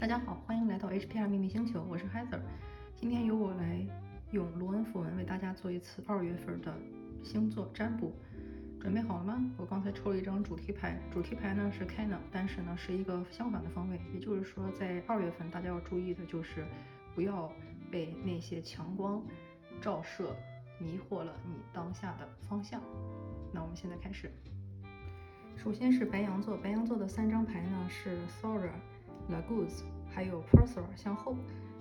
大家好，欢迎来到 HPR 秘密星球，我是 Heather。今天由我来用罗恩符文为大家做一次二月份的星座占卜。准备好了吗？我刚才抽了一张主题牌，主题牌呢是 Canna，但是呢是一个相反的方位，也就是说在二月份大家要注意的就是不要被那些强光照射迷惑了你当下的方向。那我们现在开始。首先是白羊座，白羊座的三张牌呢是 Sora、Laguz，还有 p e r s e r 向后。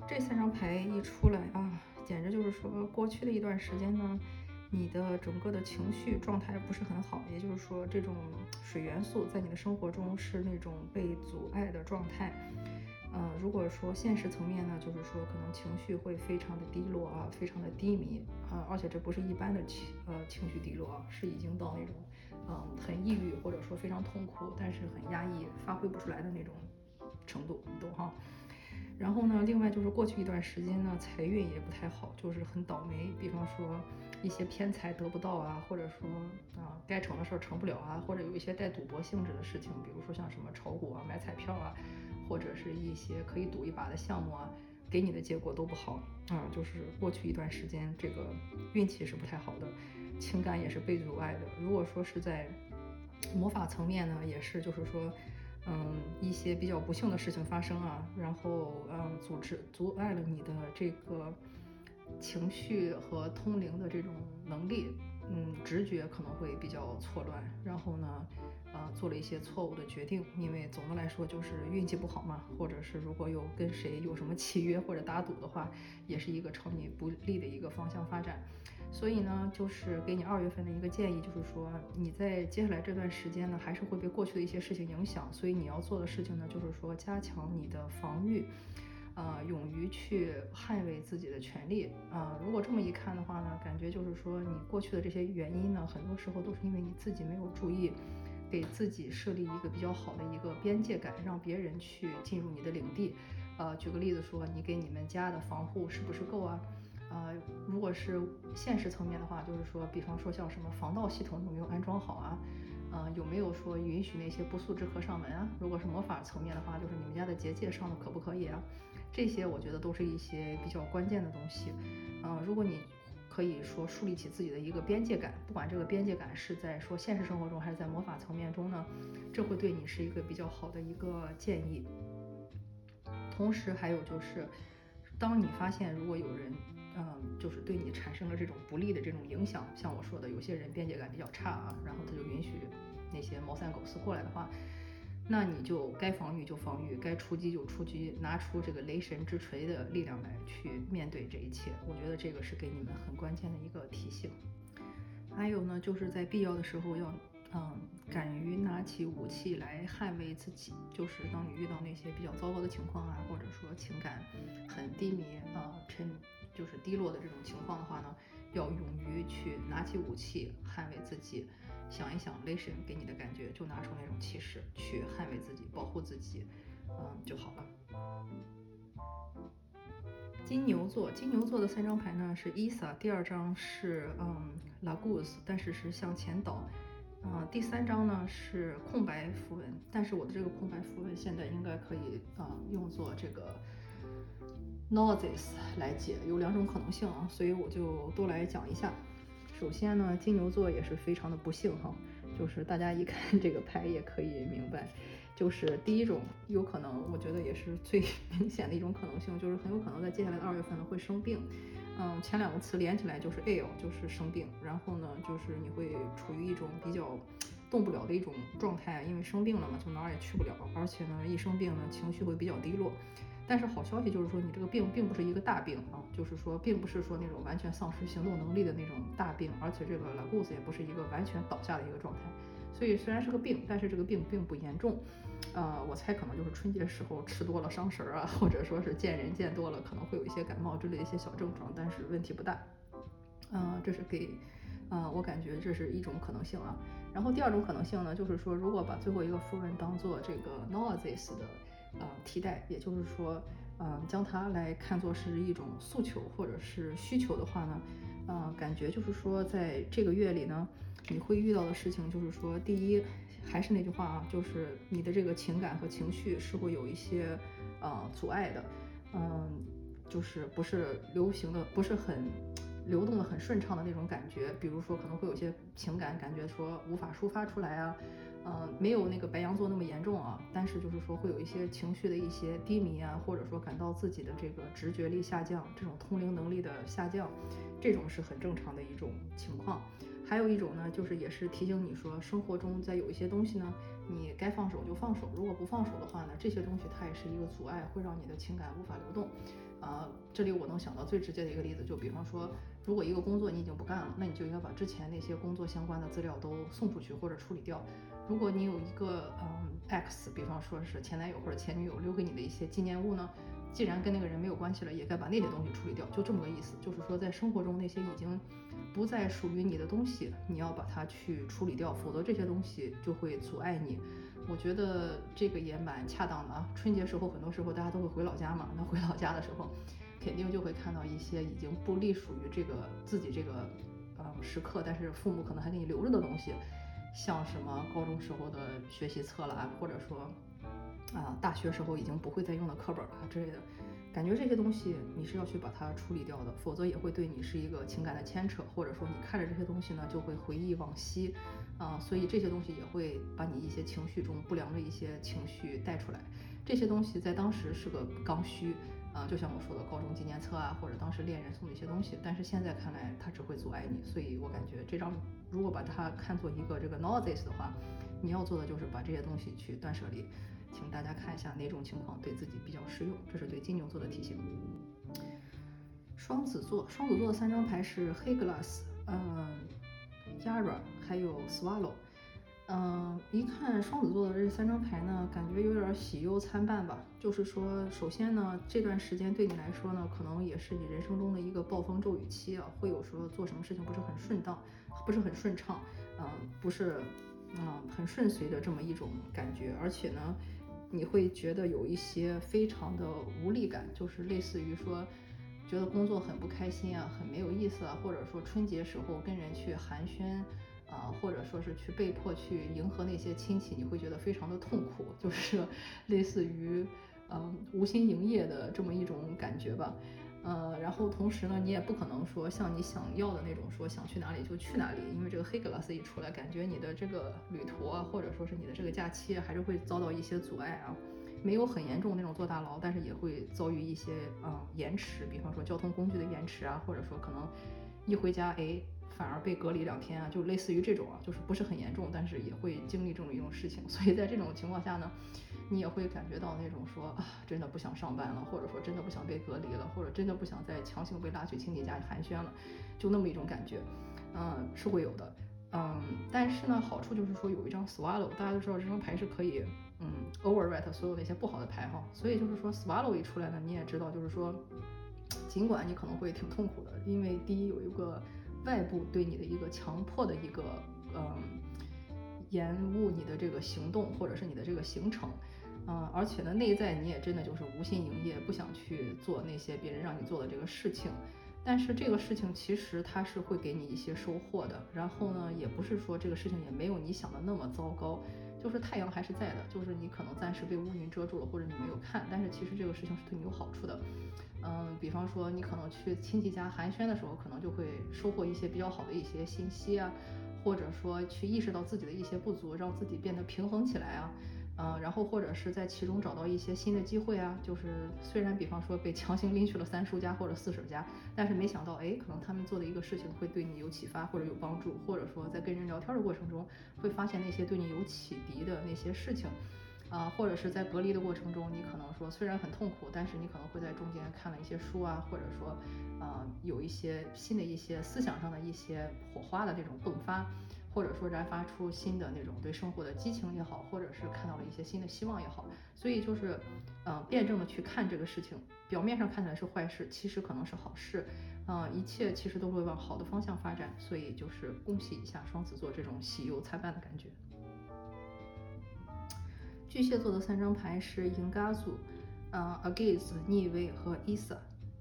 这三张牌一出来啊，简直就是说过去的一段时间呢，你的整个的情绪状态不是很好，也就是说这种水元素在你的生活中是那种被阻碍的状态。呃，如果说现实层面呢，就是说可能情绪会非常的低落啊，非常的低迷啊，而且这不是一般的情呃情绪低落，是已经到那种。嗯，很抑郁或者说非常痛苦，但是很压抑，发挥不出来的那种程度，你懂哈？然后呢，另外就是过去一段时间呢，财运也不太好，就是很倒霉。比方说一些偏财得不到啊，或者说啊该成的事儿成不了啊，或者有一些带赌博性质的事情，比如说像什么炒股啊、买彩票啊，或者是一些可以赌一把的项目啊，给你的结果都不好啊。就是过去一段时间这个运气是不太好的。情感也是被阻碍的。如果说是在魔法层面呢，也是就是说，嗯，一些比较不幸的事情发生啊，然后嗯，阻止阻碍了你的这个情绪和通灵的这种能力，嗯，直觉可能会比较错乱，然后呢，呃，做了一些错误的决定。因为总的来说就是运气不好嘛，或者是如果有跟谁有什么契约或者打赌的话，也是一个朝你不利的一个方向发展。所以呢，就是给你二月份的一个建议，就是说你在接下来这段时间呢，还是会被过去的一些事情影响，所以你要做的事情呢，就是说加强你的防御，呃，勇于去捍卫自己的权利啊。如果这么一看的话呢，感觉就是说你过去的这些原因呢，很多时候都是因为你自己没有注意，给自己设立一个比较好的一个边界感，让别人去进入你的领地。呃，举个例子说，你给你们家的防护是不是够啊？呃，如果是现实层面的话，就是说，比方说像什么防盗系统有没有安装好啊？呃，有没有说允许那些不速之客上门啊？如果是魔法层面的话，就是你们家的结界上的可不可以啊？这些我觉得都是一些比较关键的东西。嗯，如果你可以说树立起自己的一个边界感，不管这个边界感是在说现实生活中还是在魔法层面中呢，这会对你是一个比较好的一个建议。同时还有就是，当你发现如果有人。嗯，就是对你产生了这种不利的这种影响，像我说的，有些人边界感比较差啊，然后他就允许那些猫三狗四过来的话，那你就该防御就防御，该出击就出击，拿出这个雷神之锤的力量来去面对这一切。我觉得这个是给你们很关键的一个提醒。还有呢，就是在必要的时候要。嗯，敢于拿起武器来捍卫自己，就是当你遇到那些比较糟糕的情况啊，或者说情感很低迷啊、沉就是低落的这种情况的话呢，要勇于去拿起武器捍卫自己。想一想雷神给你的感觉，就拿出那种气势去捍卫自己、保护自己，嗯就好了。金牛座，金牛座的三张牌呢是伊萨，第二张是嗯拉古斯，但是是向前倒。啊，第三张呢是空白符文，但是我的这个空白符文现在应该可以啊用作这个 noses 来解，有两种可能性啊，所以我就都来讲一下。首先呢，金牛座也是非常的不幸哈，就是大家一看 这个牌也可以明白，就是第一种有可能，我觉得也是最 明显的一种可能性，就是很有可能在接下来的二月份呢会生病。嗯，前两个词连起来就是 ill，就是生病。然后呢，就是你会处于一种比较动不了的一种状态，因为生病了嘛，就哪儿也去不了。而且呢，一生病呢，情绪会比较低落。但是好消息就是说，你这个病并不是一个大病啊，就是说，并不是说那种完全丧失行动能力的那种大病。而且这个 l a g u s 也不是一个完全倒下的一个状态。所以虽然是个病，但是这个病并不严重。呃，我猜可能就是春节时候吃多了伤神儿啊，或者说是见人见多了，可能会有一些感冒之类的一些小症状，但是问题不大。嗯，这是给，呃，我感觉这是一种可能性啊。然后第二种可能性呢，就是说如果把最后一个符文当做这个 noesis 的呃替代，也就是说，嗯，将它来看作是一种诉求或者是需求的话呢，呃，感觉就是说在这个月里呢，你会遇到的事情就是说，第一。还是那句话啊，就是你的这个情感和情绪是会有一些呃阻碍的，嗯，就是不是流行的，不是很流动的很顺畅的那种感觉。比如说可能会有些情感感觉说无法抒发出来啊。嗯，没有那个白羊座那么严重啊，但是就是说会有一些情绪的一些低迷啊，或者说感到自己的这个直觉力下降，这种通灵能力的下降，这种是很正常的一种情况。还有一种呢，就是也是提醒你说，生活中在有一些东西呢，你该放手就放手，如果不放手的话呢，这些东西它也是一个阻碍，会让你的情感无法流动。啊，这里我能想到最直接的一个例子，就比方说，如果一个工作你已经不干了，那你就应该把之前那些工作相关的资料都送出去或者处理掉。如果你有一个嗯 X，比方说是前男友或者前女友留给你的一些纪念物呢，既然跟那个人没有关系了，也该把那些东西处理掉，就这么个意思。就是说，在生活中那些已经不再属于你的东西，你要把它去处理掉，否则这些东西就会阻碍你。我觉得这个也蛮恰当的啊。春节时候，很多时候大家都会回老家嘛，那回老家的时候，肯定就会看到一些已经不隶属于这个自己这个嗯时刻，但是父母可能还给你留着的东西。像什么高中时候的学习册了啊，或者说啊大学时候已经不会再用的课本啊之类的，感觉这些东西你是要去把它处理掉的，否则也会对你是一个情感的牵扯，或者说你看着这些东西呢就会回忆往昔啊，所以这些东西也会把你一些情绪中不良的一些情绪带出来，这些东西在当时是个刚需。啊，就像我说的，高中纪念册啊，或者当时恋人送的一些东西，但是现在看来，它只会阻碍你。所以我感觉这张，如果把它看作一个这个 notice 的话，你要做的就是把这些东西去断舍离。请大家看一下哪种情况对自己比较适用，这是对金牛座的提醒。双子座，双子座的三张牌是黑 glass，嗯，Yara，还有 Swallow。嗯，一看双子座的这三张牌呢，感觉有点喜忧参半吧。就是说，首先呢，这段时间对你来说呢，可能也是你人生中的一个暴风骤雨期啊，会有说做什么事情不是很顺当，不是很顺畅，嗯，不是，嗯，很顺遂的这么一种感觉。而且呢，你会觉得有一些非常的无力感，就是类似于说，觉得工作很不开心啊，很没有意思啊，或者说春节时候跟人去寒暄。啊，或者说是去被迫去迎合那些亲戚，你会觉得非常的痛苦，就是 类似于嗯无心营业的这么一种感觉吧。呃，然后同时呢，你也不可能说像你想要的那种说想去哪里就去哪里，因为这个黑格拉斯一出来，感觉你的这个旅途啊，或者说是你的这个假期还是会遭到一些阻碍啊。没有很严重那种坐大牢，但是也会遭遇一些嗯延迟，比方说交通工具的延迟啊，或者说可能一回家哎。反而被隔离两天啊，就类似于这种啊，就是不是很严重，但是也会经历这么一种事情。所以在这种情况下呢，你也会感觉到那种说啊，真的不想上班了，或者说真的不想被隔离了，或者真的不想再强行被拉去亲戚家寒暄了，就那么一种感觉，嗯，是会有的，嗯，但是呢，好处就是说有一张 Swallow，大家都知道这张牌是可以，嗯，overwrite 所有那些不好的牌哈，所以就是说 Swallow 一出来呢，你也知道，就是说，尽管你可能会挺痛苦的，因为第一有一个。外部对你的一个强迫的一个，嗯，延误你的这个行动或者是你的这个行程，嗯，而且呢，内在你也真的就是无心营业，不想去做那些别人让你做的这个事情。但是这个事情其实它是会给你一些收获的。然后呢，也不是说这个事情也没有你想的那么糟糕，就是太阳还是在的，就是你可能暂时被乌云遮住了，或者你没有看，但是其实这个事情是对你有好处的。嗯，比方说你可能去亲戚家寒暄的时候，可能就会收获一些比较好的一些信息啊，或者说去意识到自己的一些不足，让自己变得平衡起来啊，嗯，然后或者是在其中找到一些新的机会啊，就是虽然比方说被强行拎去了三叔家或者四婶家，但是没想到哎，可能他们做的一个事情会对你有启发或者有帮助，或者说在跟人聊天的过程中会发现那些对你有启迪的那些事情。啊，或者是在隔离的过程中，你可能说虽然很痛苦，但是你可能会在中间看了一些书啊，或者说，呃，有一些新的一些思想上的一些火花的这种迸发，或者说燃发出新的那种对生活的激情也好，或者是看到了一些新的希望也好，所以就是，呃，辩证的去看这个事情，表面上看起来是坏事，其实可能是好事，嗯，一切其实都会往好的方向发展，所以就是恭喜一下双子座这种喜忧参半的感觉。巨蟹座的三张牌是 i n g a z u 嗯，Against 逆位和 Isa，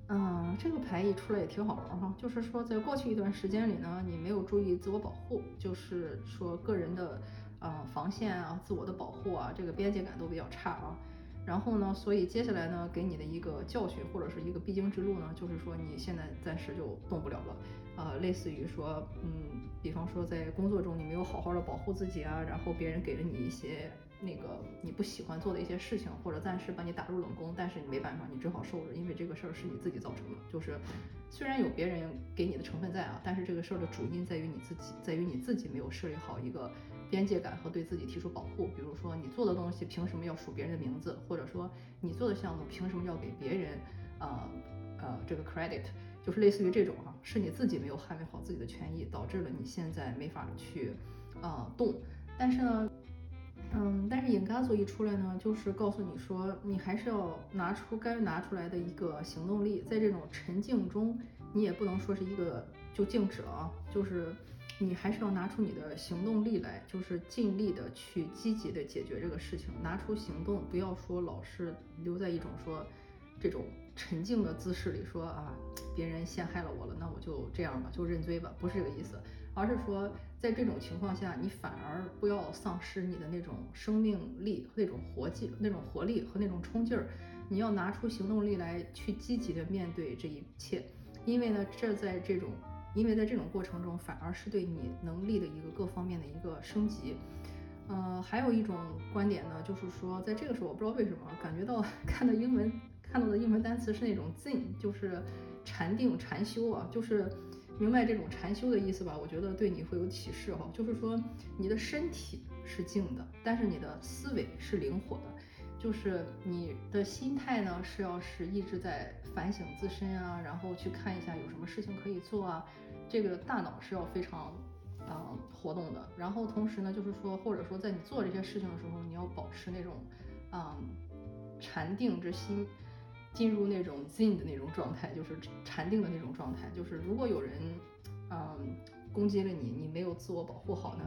嗯，这个牌一出来也挺好玩哈，就是说在过去一段时间里呢，你没有注意自我保护，就是说个人的呃防线啊、自我的保护啊，这个边界感都比较差啊，然后呢，所以接下来呢，给你的一个教训或者是一个必经之路呢，就是说你现在暂时就动不了了，呃，类似于说，嗯，比方说在工作中你没有好好的保护自己啊，然后别人给了你一些那个你不喜欢做的一些事情，或者暂时把你打入冷宫，但是你没办法，你只好受着，因为这个事儿是你自己造成的，就是虽然有别人给你的成分在啊，但是这个事儿的主因在于你自己，在于你自己没有设立好一个。边界感和对自己提出保护，比如说你做的东西凭什么要署别人的名字，或者说你做的项目凭什么要给别人，呃呃这个 credit，就是类似于这种哈，是你自己没有捍卫好自己的权益，导致了你现在没法去呃动。但是呢，嗯，但是影嘎组一出来呢，就是告诉你说，你还是要拿出该拿出来的一个行动力，在这种沉静中，你也不能说是一个就静止了啊，就是。你还是要拿出你的行动力来，就是尽力的去积极的解决这个事情，拿出行动，不要说老是留在一种说这种沉静的姿势里，说啊别人陷害了我了，那我就这样吧，就认罪吧，不是这个意思，而是说在这种情况下，你反而不要丧失你的那种生命力、那种活劲、那种活力和那种冲劲儿，你要拿出行动力来去积极的面对这一切，因为呢，这在这种。因为在这种过程中，反而是对你能力的一个各方面的一个升级。呃，还有一种观点呢，就是说，在这个时候，我不知道为什么感觉到 看的英文看到的英文单词是那种 Zen，就是禅定、禅修啊，就是明白这种禅修的意思吧？我觉得对你会有启示哈。就是说，你的身体是静的，但是你的思维是灵活的，就是你的心态呢是要是一直在反省自身啊，然后去看一下有什么事情可以做啊。这个大脑是要非常，嗯，活动的。然后同时呢，就是说，或者说在你做这些事情的时候，你要保持那种，嗯，禅定之心，进入那种 zen 的那种状态，就是禅定的那种状态。就是如果有人，嗯，攻击了你，你没有自我保护好呢，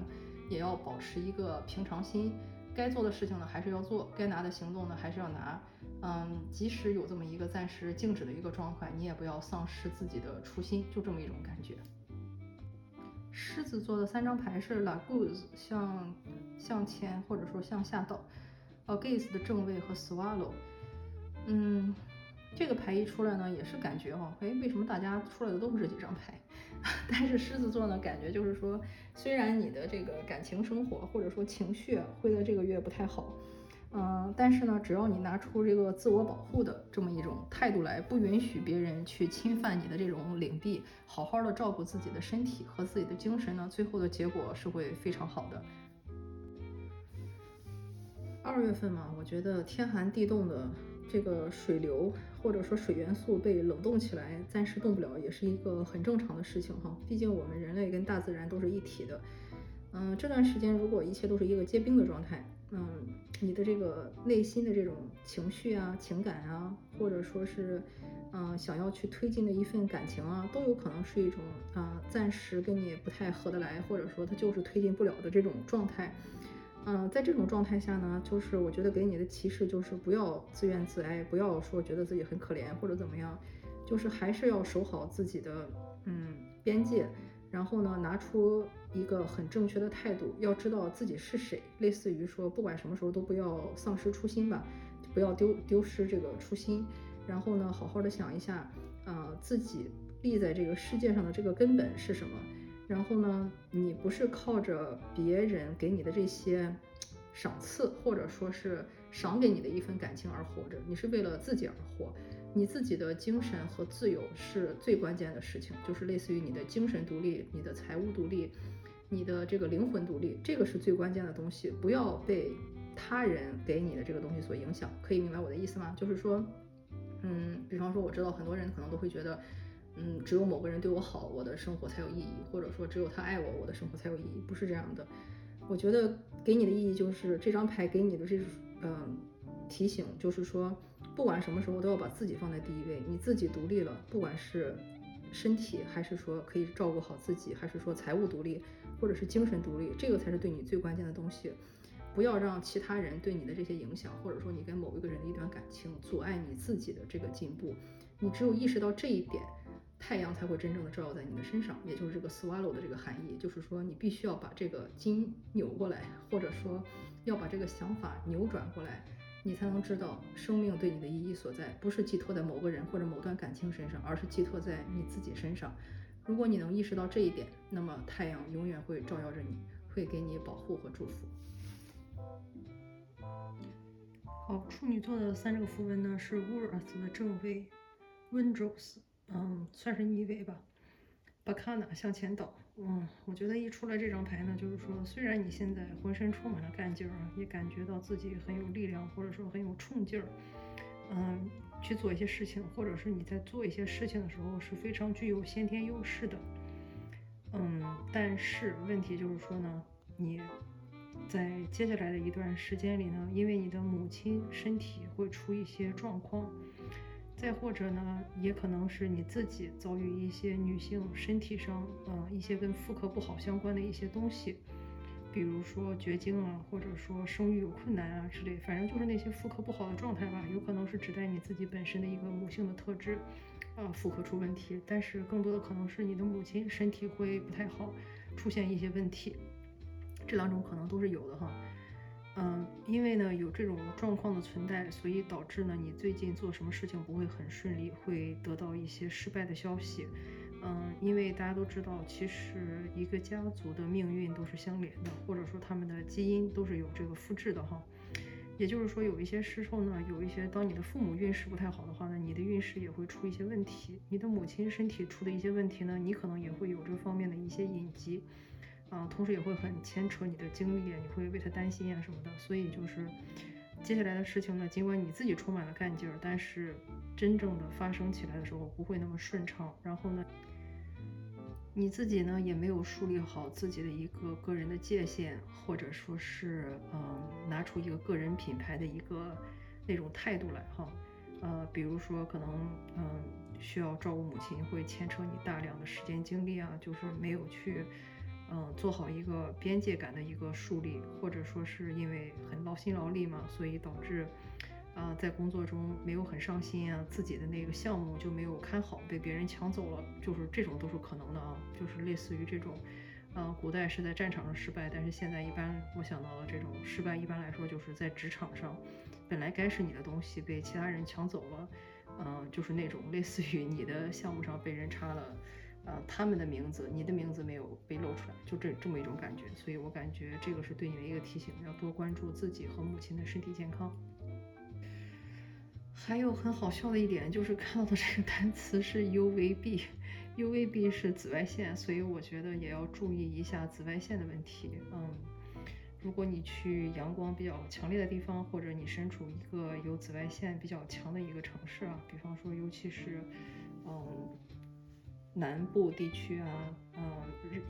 也要保持一个平常心。该做的事情呢，还是要做；该拿的行动呢，还是要拿。嗯，即使有这么一个暂时静止的一个状态，你也不要丧失自己的初心，就这么一种感觉。狮子座的三张牌是 Lagoos 向向前或者说向下倒，Against 的正位和 Swallow。嗯，这个牌一出来呢，也是感觉哈，哎，为什么大家出来的都是这几张牌？但是狮子座呢，感觉就是说，虽然你的这个感情生活或者说情绪会在这个月不太好。嗯，但是呢，只要你拿出这个自我保护的这么一种态度来，不允许别人去侵犯你的这种领地，好好的照顾自己的身体和自己的精神呢，最后的结果是会非常好的。二月份嘛，我觉得天寒地冻的这个水流或者说水元素被冷冻起来，暂时动不了，也是一个很正常的事情哈。毕竟我们人类跟大自然都是一体的。嗯，这段时间如果一切都是一个结冰的状态，嗯，你的这个内心的这种情绪啊、情感啊，或者说是，嗯，想要去推进的一份感情啊，都有可能是一种啊，暂时跟你不太合得来，或者说它就是推进不了的这种状态。嗯，在这种状态下呢，就是我觉得给你的提示就是不要自怨自哀，不要说觉得自己很可怜或者怎么样，就是还是要守好自己的嗯边界。然后呢，拿出一个很正确的态度，要知道自己是谁。类似于说，不管什么时候都不要丧失初心吧，不要丢丢失这个初心。然后呢，好好的想一下，啊，自己立在这个世界上的这个根本是什么。然后呢，你不是靠着别人给你的这些赏赐，或者说是赏给你的一份感情而活着，你是为了自己而活。你自己的精神和自由是最关键的事情，就是类似于你的精神独立、你的财务独立、你的这个灵魂独立，这个是最关键的东西。不要被他人给你的这个东西所影响，可以明白我的意思吗？就是说，嗯，比方说我知道很多人可能都会觉得，嗯，只有某个人对我好，我的生活才有意义，或者说只有他爱我，我的生活才有意义，不是这样的。我觉得给你的意义就是这张牌给你的这种，嗯，提醒就是说。不管什么时候都要把自己放在第一位。你自己独立了，不管是身体，还是说可以照顾好自己，还是说财务独立，或者是精神独立，这个才是对你最关键的东西。不要让其他人对你的这些影响，或者说你跟某一个人的一段感情，阻碍你自己的这个进步。你只有意识到这一点，太阳才会真正的照耀在你的身上。也就是这个 swallow 的这个含义，就是说你必须要把这个筋扭过来，或者说要把这个想法扭转过来。你才能知道生命对你的意义所在，不是寄托在某个人或者某段感情身上，而是寄托在你自己身上。如果你能意识到这一点，那么太阳永远会照耀着你，会给你保护和祝福。好，处女座的三个符文呢是乌尔斯的正位，Windrose，嗯，算是逆位吧。巴卡纳向前倒，嗯，我觉得一出来这张牌呢，就是说，虽然你现在浑身充满了干劲儿啊，也感觉到自己很有力量，或者说很有冲劲儿，嗯，去做一些事情，或者是你在做一些事情的时候是非常具有先天优势的，嗯，但是问题就是说呢，你。在接下来的一段时间里呢，因为你的母亲身体会出一些状况，再或者呢，也可能是你自己遭遇一些女性身体上，嗯，一些跟妇科不好相关的一些东西，比如说绝经啊，或者说生育有困难啊之类，反正就是那些妇科不好的状态吧，有可能是指代你自己本身的一个母性的特质，啊，妇科出问题，但是更多的可能是你的母亲身体会不太好，出现一些问题。这两种可能都是有的哈，嗯，因为呢有这种状况的存在，所以导致呢你最近做什么事情不会很顺利，会得到一些失败的消息，嗯，因为大家都知道，其实一个家族的命运都是相连的，或者说他们的基因都是有这个复制的哈，也就是说有一些时候呢，有一些当你的父母运势不太好的话呢，你的运势也会出一些问题，你的母亲身体出的一些问题呢，你可能也会有这方面的一些隐疾。啊，同时也会很牵扯你的精力，你会为他担心啊什么的，所以就是接下来的事情呢，尽管你自己充满了干劲儿，但是真正的发生起来的时候不会那么顺畅。然后呢，你自己呢也没有树立好自己的一个个人的界限，或者说是嗯拿出一个个人品牌的一个那种态度来哈。呃，比如说可能嗯需要照顾母亲，会牵扯你大量的时间精力啊，就是没有去。嗯，做好一个边界感的一个树立，或者说是因为很劳心劳力嘛，所以导致，啊，在工作中没有很上心啊，自己的那个项目就没有看好，被别人抢走了，就是这种都是可能的啊，就是类似于这种，呃，古代是在战场上失败，但是现在一般我想到了这种失败，一般来说就是在职场上，本来该是你的东西被其他人抢走了，嗯，就是那种类似于你的项目上被人插了。啊，他们的名字，你的名字没有被露出来，就这这么一种感觉，所以我感觉这个是对你的一个提醒，要多关注自己和母亲的身体健康。还有很好笑的一点就是看到的这个单词是 UVB，UVB 是紫外线，所以我觉得也要注意一下紫外线的问题。嗯，如果你去阳光比较强烈的地方，或者你身处一个有紫外线比较强的一个城市啊，比方说尤其是，嗯。南部地区啊，嗯，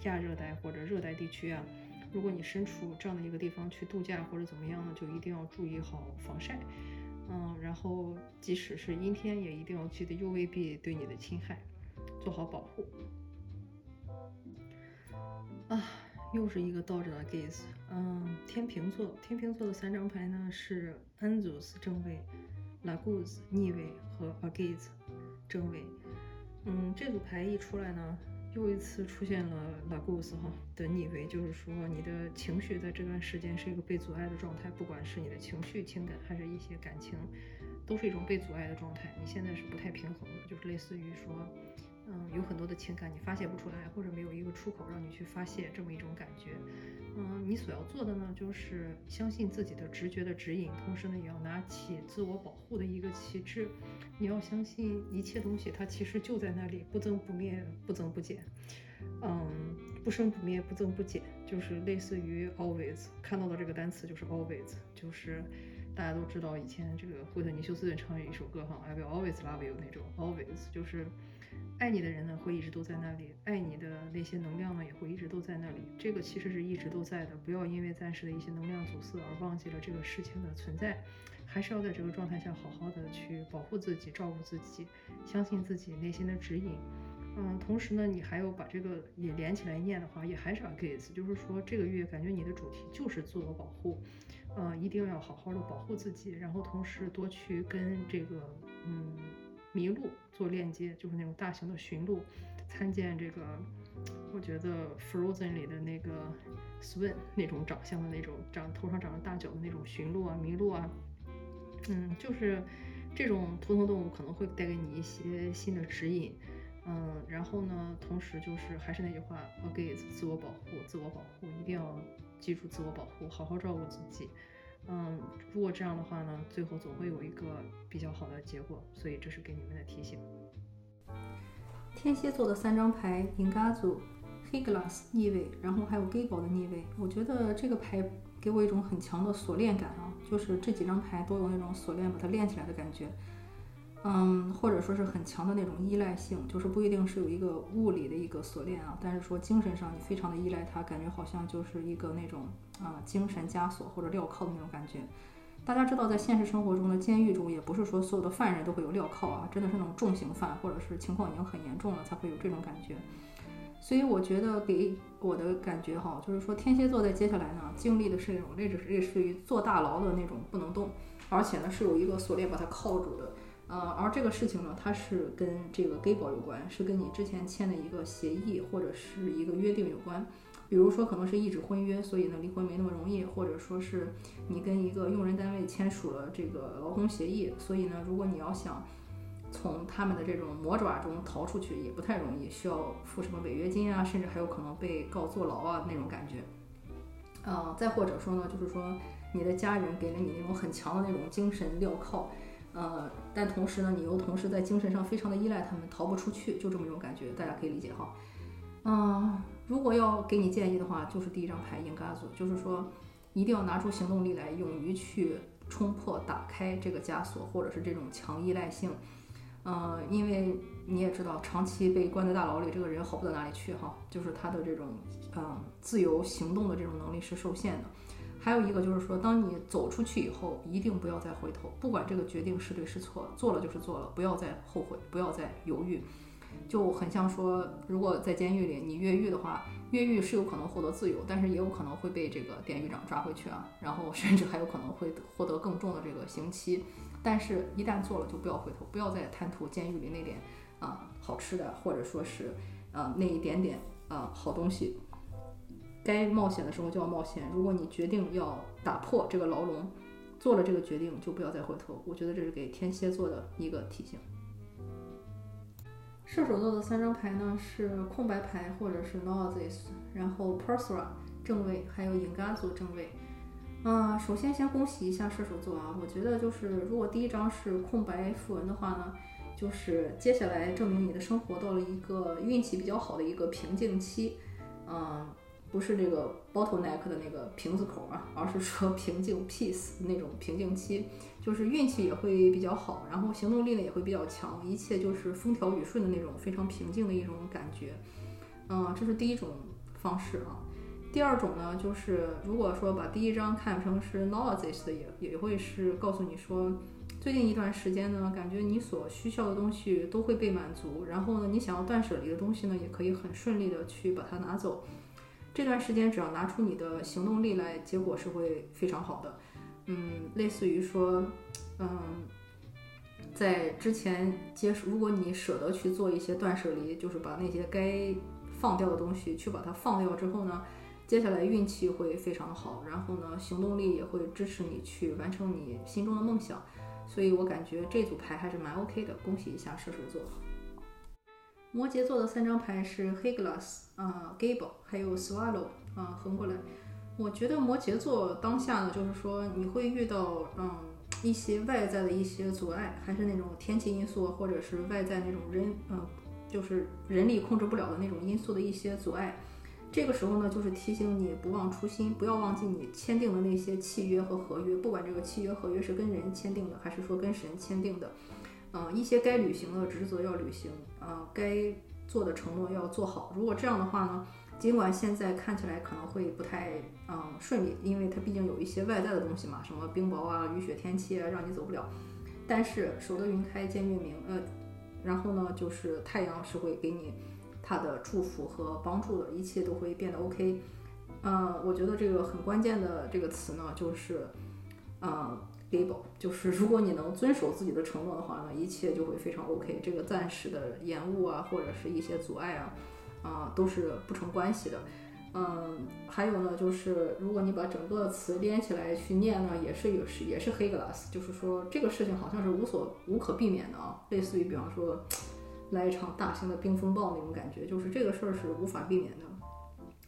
亚热带或者热带地区啊，如果你身处这样的一个地方去度假或者怎么样呢，就一定要注意好防晒，嗯，然后即使是阴天，也一定要记得 UVB 对你的侵害，做好保护。啊，又是一个倒着的 gaze，嗯，天平座，天平座的三张牌呢是 Anzus 正位，Laguz 逆位和 a gaze 正位。嗯，这组牌一出来呢，又一次出现了 Laguz 哈的逆位，就是说你的情绪在这段时间是一个被阻碍的状态，不管是你的情绪、情感还是一些感情，都是一种被阻碍的状态。你现在是不太平衡的，就是类似于说，嗯，有很多的情感你发泄不出来，或者没有一个出口让你去发泄这么一种感觉。嗯，你所要做的呢，就是相信自己的直觉的指引，同时呢，也要拿起自我保护的一个旗帜。你要相信一切东西，它其实就在那里，不增不灭，不增不减。嗯，不生不灭，不增不减，就是类似于 always 看到的这个单词就是 always，就是大家都知道以前这个惠特尼休斯顿唱有一首歌哈，I will always love you 那种 always，就是。爱你的人呢，会一直都在那里；爱你的那些能量呢，也会一直都在那里。这个其实是一直都在的，不要因为暂时的一些能量阻塞而忘记了这个事情的存在，还是要在这个状态下好好的去保护自己、照顾自己，相信自己内心的指引。嗯，同时呢，你还有把这个也连起来念的话，也还是 against，就是说这个月感觉你的主题就是自我保护，呃，一定要好好的保护自己，然后同时多去跟这个，嗯。麋鹿做链接，就是那种大型的驯鹿，参见这个，我觉得 Frozen 里的那个 Swan 那种长相的那种长头上长着大角的那种驯鹿啊，麋鹿啊，嗯，就是这种图腾动物可能会带给你一些新的指引。嗯，然后呢，同时就是还是那句话，again，自我保护，自我保护，一定要记住自我保护，好好照顾自己。嗯，如果这样的话呢，最后总会有一个比较好的结果，所以这是给你们的提醒。天蝎座的三张牌，银嘎组、黑 glass 逆位，然后还有 g a b l 的逆位，我觉得这个牌给我一种很强的锁链感啊，就是这几张牌都有那种锁链把它链起来的感觉。嗯，或者说是很强的那种依赖性，就是不一定是有一个物理的一个锁链啊，但是说精神上你非常的依赖它，感觉好像就是一个那种啊精神枷锁或者镣铐的那种感觉。大家知道，在现实生活中的监狱中，也不是说所有的犯人都会有镣铐啊，真的是那种重刑犯或者是情况已经很严重了才会有这种感觉。所以我觉得给我的感觉哈，就是说天蝎座在接下来呢经历的是那种类似类似于坐大牢的那种不能动，而且呢是有一个锁链把它铐住的。呃，而这个事情呢，它是跟这个 g a b l 有关，是跟你之前签的一个协议或者是一个约定有关。比如说，可能是一纸婚约，所以呢离婚没那么容易；或者说是你跟一个用人单位签署了这个劳动协议，所以呢，如果你要想从他们的这种魔爪中逃出去，也不太容易，需要付什么违约金啊，甚至还有可能被告坐牢啊那种感觉。呃，再或者说呢，就是说你的家人给了你那种很强的那种精神镣铐。呃，但同时呢，你又同时在精神上非常的依赖他们，逃不出去，就这么一种感觉，大家可以理解哈。嗯，如果要给你建议的话，就是第一张牌应嘎组，就是说一定要拿出行动力来，勇于去冲破、打开这个枷锁，或者是这种强依赖性。呃，因为你也知道，长期被关在大牢里，这个人好不到哪里去哈，就是他的这种嗯自由行动的这种能力是受限的。还有一个就是说，当你走出去以后，一定不要再回头，不管这个决定是对是错，做了就是做了，不要再后悔，不要再犹豫。就很像说，如果在监狱里你越狱的话，越狱是有可能获得自由，但是也有可能会被这个典狱长抓回去啊，然后 甚至还有可能会获得更重的这个刑期。但是，一旦做了就不要回头，不要再贪图监狱里那点啊好吃的，或者说是啊那一点点啊好东西。该冒险的时候就要冒险。如果你决定要打破这个牢笼，做了这个决定就不要再回头。我觉得这是给天蝎座的一个提醒。射手座的三张牌呢是空白牌或者是 Noses，然后 Persra 正位，还有 Ingazu 正位。啊，首先先恭喜一下射手座啊！我觉得就是如果第一张是空白符文的话呢，就是接下来证明你的生活到了一个运气比较好的一个瓶颈期。嗯。不是这个 bottleneck 的那个瓶子口啊，而是说瓶颈 peace 那种瓶颈期，就是运气也会比较好，然后行动力呢也会比较强，一切就是风调雨顺的那种非常平静的一种感觉。嗯，这是第一种方式啊。第二种呢，就是如果说把第一章看成是 nauseous 的，也也会是告诉你说，最近一段时间呢，感觉你所需要的东西都会被满足，然后呢，你想要断舍离的东西呢，也可以很顺利的去把它拿走。这段时间只要拿出你的行动力来，结果是会非常好的。嗯，类似于说，嗯，在之前接触，如果你舍得去做一些断舍离，就是把那些该放掉的东西去把它放掉之后呢，接下来运气会非常的好，然后呢，行动力也会支持你去完成你心中的梦想。所以我感觉这组牌还是蛮 OK 的，恭喜一下射手座。摩羯座的三张牌是黑 glass 啊，gable，还有 swallow 啊，横过来。我觉得摩羯座当下呢，就是说你会遇到嗯一些外在的一些阻碍，还是那种天气因素，或者是外在那种人嗯就是人力控制不了的那种因素的一些阻碍。这个时候呢，就是提醒你不忘初心，不要忘记你签订的那些契约和合约，不管这个契约合约是跟人签订的，还是说跟神签订的。嗯，一些该履行的职责要履行，啊，该做的承诺要做好。如果这样的话呢，尽管现在看起来可能会不太嗯顺利，因为它毕竟有一些外在的东西嘛，什么冰雹啊、雨雪天气啊，让你走不了。但是守得云开见月明，呃，然后呢，就是太阳是会给你它的祝福和帮助的，一切都会变得 OK。嗯，我觉得这个很关键的这个词呢，就是，嗯。Label 就是如果你能遵守自己的承诺的话呢，一切就会非常 OK。这个暂时的延误啊，或者是一些阻碍啊，啊，都是不成关系的。嗯，还有呢，就是如果你把整个词连起来去念呢，也是也是也是黑 glass，就是说这个事情好像是无所无可避免的啊，类似于比方说来一场大型的冰风暴那种感觉，就是这个事儿是无法避免的。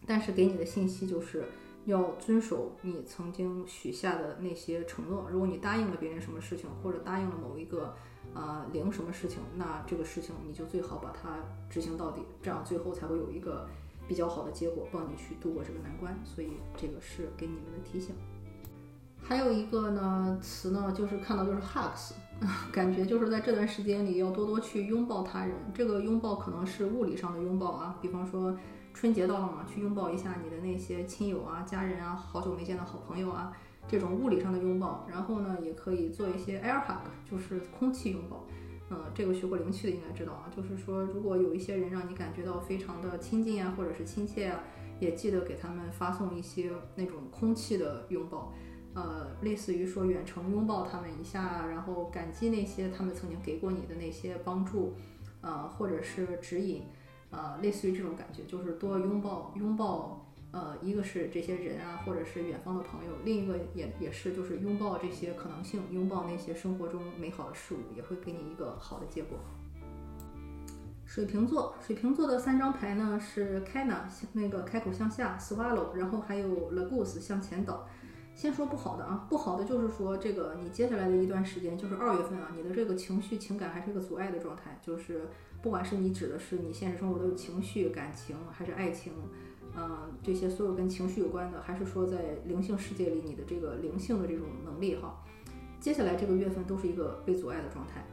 但是给你的信息就是要遵守你曾经许下的那些承诺。如果你答应了别人什么事情，或者答应了某一个呃零什么事情，那这个事情你就最好把它执行到底，这样最后才会有一个。比较好的结果，帮你去度过这个难关，所以这个是给你们的提醒。还有一个呢词呢，就是看到就是 hugs，感觉就是在这段时间里要多多去拥抱他人。这个拥抱可能是物理上的拥抱啊，比方说春节到了嘛，去拥抱一下你的那些亲友啊、家人啊，好久没见的好朋友啊，这种物理上的拥抱。然后呢，也可以做一些 air hug，就是空气拥抱。嗯，这个学过灵气的应该知道啊，就是说，如果有一些人让你感觉到非常的亲近啊，或者是亲切啊，也记得给他们发送一些那种空气的拥抱，呃，类似于说远程拥抱他们一下，然后感激那些他们曾经给过你的那些帮助，呃，或者是指引，呃，类似于这种感觉，就是多拥抱拥抱。呃，一个是这些人啊，或者是远方的朋友，另一个也也是就是拥抱这些可能性，拥抱那些生活中美好的事物，也会给你一个好的结果。水瓶座，水瓶座的三张牌呢是 Kana 那个开口向下，Swallow，然后还有 Lagoose 向前倒。先说不好的啊，不好的就是说这个你接下来的一段时间，就是二月份啊，你的这个情绪情感还是一个阻碍的状态，就是不管是你指的是你现实生活的情绪感情还是爱情。嗯，这些所有跟情绪有关的，还是说在灵性世界里你的这个灵性的这种能力哈，接下来这个月份都是一个被阻碍的状态。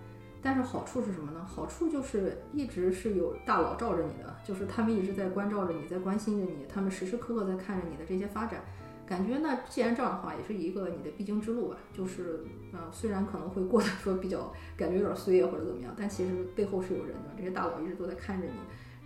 但是好处是什么呢？好处就是一直是有大佬罩着你的，就是他们一直在关照着你，在关心着你，他们时时刻刻在看着你的这些发展。感觉那既然这样的话，也是一个你的必经之路吧。就是嗯，虽然可能会过得说比较感觉有点衰啊或者怎么样，但其实背后是有人的，这些大佬一直都在看着你。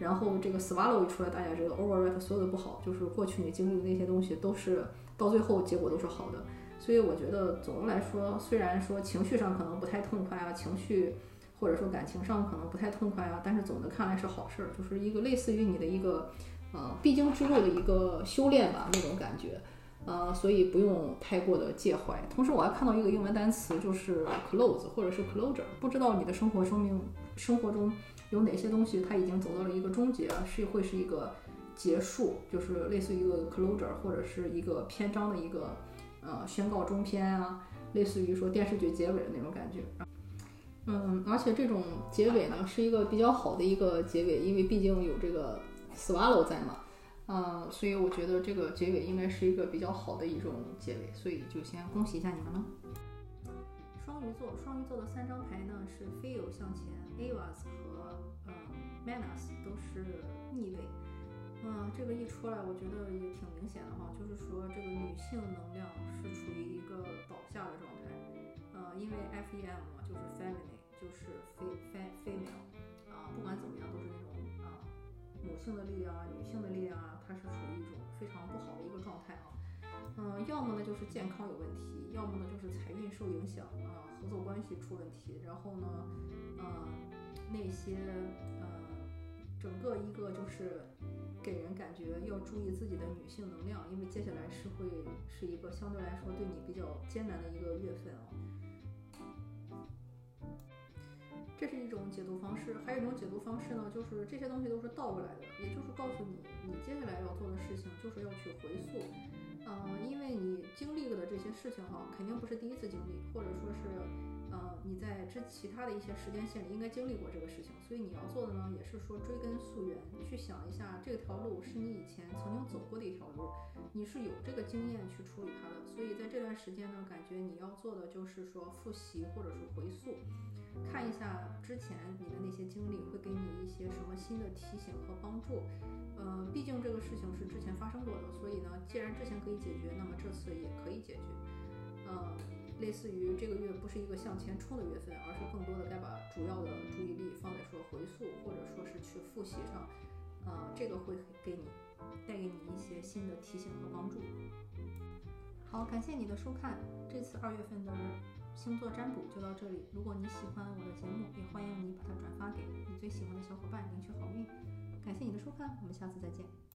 然后这个 swallow 一出来，大家知道 overwrite 所有的不好，就是过去你经历的那些东西，都是到最后结果都是好的。所以我觉得总的来说，虽然说情绪上可能不太痛快啊，情绪或者说感情上可能不太痛快啊，但是总的看来是好事儿，就是一个类似于你的一个呃必经之路的一个修炼吧那种感觉，呃，所以不用太过的介怀。同时我还看到一个英文单词，就是 close 或者是 closure，不知道你的生活生命生活中。有哪些东西它已经走到了一个终结，是会是一个结束，就是类似于一个 closure 或者是一个篇章的一个呃宣告终篇啊，类似于说电视剧结尾的那种感觉。嗯，而且这种结尾呢是一个比较好的一个结尾，因为毕竟有这个 swallow 在嘛，呃，所以我觉得这个结尾应该是一个比较好的一种结尾，所以就先恭喜一下你们了。双鱼座，双鱼座的三张牌呢是 feel 向前，avas 和呃 manas 都是逆位。嗯，这个一出来，我觉得也挺明显的哈，就是说这个女性能量是处于一个倒下的状态。呃，因为 fem，就是 feminine，就是 fe female 啊，不管怎么样都是那母性的力量啊，女性的力量啊，它是处于一种非常不好的一个状态啊。嗯，要么呢就是健康有问题，要么呢就是财运受影响啊，合作关系出问题，然后呢，呃，那些呃，整个一个就是给人感觉要注意自己的女性能量，因为接下来是会是一个相对来说对你比较艰难的一个月份啊。这是一种解读方式，还有一种解读方式呢，就是这些东西都是倒过来的，也就是告诉你，你接下来要做的事情就是要去回溯。嗯，因为你经历过的这些事情哈，肯定不是第一次经历，或者说是，呃，你在之其他的一些时间线里应该经历过这个事情，所以你要做的呢，也是说追根溯源，去想一下这条路是你以前曾经走过的一条路，你是有这个经验去处理它的，所以在这段时间呢，感觉你要做的就是说复习或者是回溯。看一下之前你的那些经历，会给你一些什么新的提醒和帮助。呃，毕竟这个事情是之前发生过的，所以呢，既然之前可以解决，那么这次也可以解决。呃，类似于这个月不是一个向前冲的月份，而是更多的该把主要的注意力放在说回溯或者说是去复习上。呃，这个会给你带给你一些新的提醒和帮助。好，感谢你的收看，这次二月份的。星座占卜就到这里。如果你喜欢我的节目，也欢迎你把它转发给你最喜欢的小伙伴，领取好运。感谢你的收看，我们下次再见。